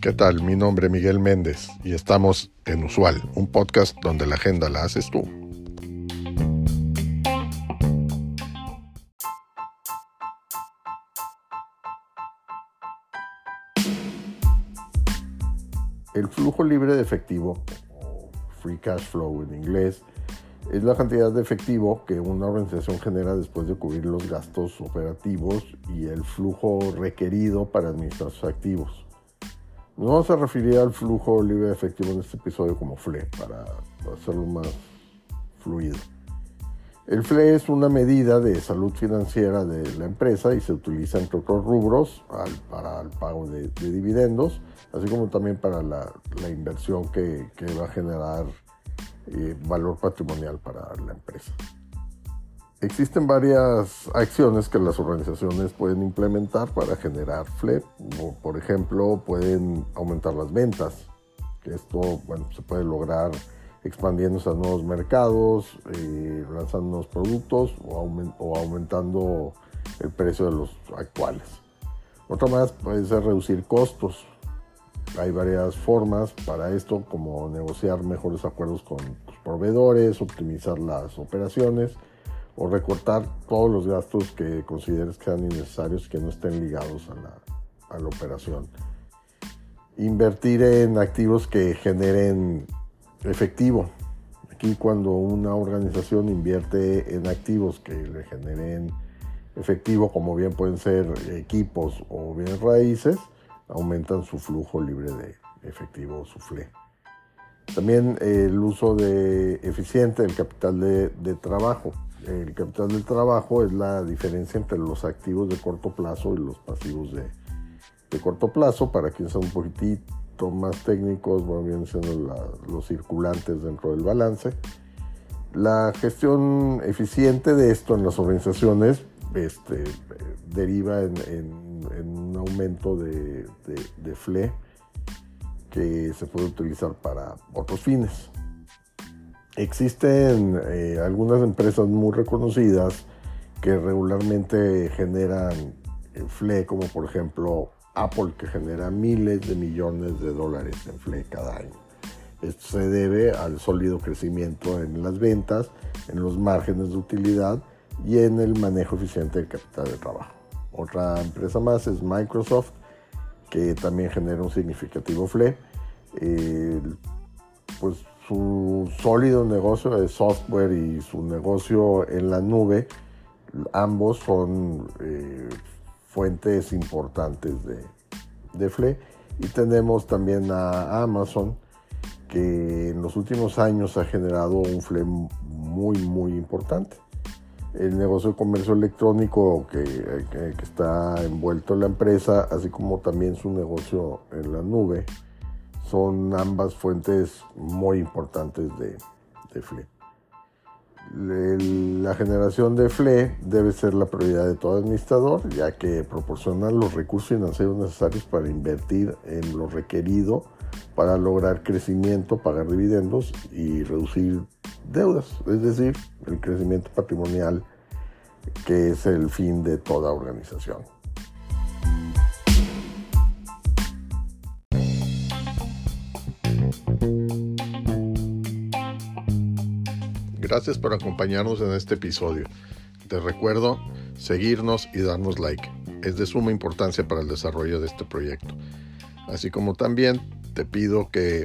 ¿Qué tal? Mi nombre es Miguel Méndez y estamos en Usual, un podcast donde la agenda la haces tú. El flujo libre de efectivo, free cash flow en inglés, es la cantidad de efectivo que una organización genera después de cubrir los gastos operativos y el flujo requerido para administrar sus activos. Nos vamos a referir al flujo libre de efectivo en este episodio como FLE para hacerlo más fluido. El FLE es una medida de salud financiera de la empresa y se utiliza entre otros rubros para el pago de, dividendos, así como también para la, inversión que, que va a generar eh, valor patrimonial para la empresa. Existen varias acciones que las organizaciones pueden implementar para generar FLEP. Por ejemplo, pueden aumentar las ventas, esto bueno, se puede lograr expandiéndose a nuevos mercados, eh, lanzando nuevos productos o, o, aumentando el precio de los actuales. Otra más puede ser reducir costos. Hay varias formas para esto, como negociar mejores acuerdos con tus proveedores, optimizar las operaciones o recortar todos los gastos que consideres que sean innecesarios que no estén ligados a la, a la operación. Invertir en activos que generen efectivo. Aquí cuando una organización invierte en activos que le generen efectivo, como bien pueden ser equipos o bien raíces, aumentan su flujo libre de efectivo, su FLE. También el uso de eficiente del capital de, de trabajo. El capital del trabajo es la diferencia entre los activos de corto plazo y los pasivos de, de corto plazo. Para quienes son un poquitito más técnicos, bueno, vienen siendo los circulantes dentro del balance. La gestión eficiente de esto en las organizaciones este, deriva en, en, un aumento de, FLE que se puede utilizar para otros fines. Existen eh, algunas empresas muy reconocidas que regularmente generan eh, FLE, como por ejemplo Apple, que genera miles de millones de dólares en FLE cada año. Esto se debe al sólido crecimiento en las ventas, en los márgenes de utilidad y en el manejo eficiente del capital de trabajo. Otra empresa más es Microsoft, que también genera un significativo FLE. pues su sólido negocio de software y su negocio en la nube, ambos son eh, fuentes importantes de, de FLE. Y tenemos también a Amazon, que en los últimos años ha generado un FLE muy, muy importante. El negocio de comercio electrónico que, que, está envuelto en la empresa, así como también su negocio en la nube, son ambas fuentes muy importantes de, FLE. La generación de FLE debe ser la prioridad de todo administrador, ya que proporciona los recursos financieros necesarios para invertir en lo requerido para lograr crecimiento, pagar dividendos y reducir deudas, es decir, el crecimiento patrimonial que es el fin de toda organización. Gracias por acompañarnos en este episodio. Te recuerdo seguirnos y darnos like. Es de suma importancia para el desarrollo de este proyecto. Así como también te pido que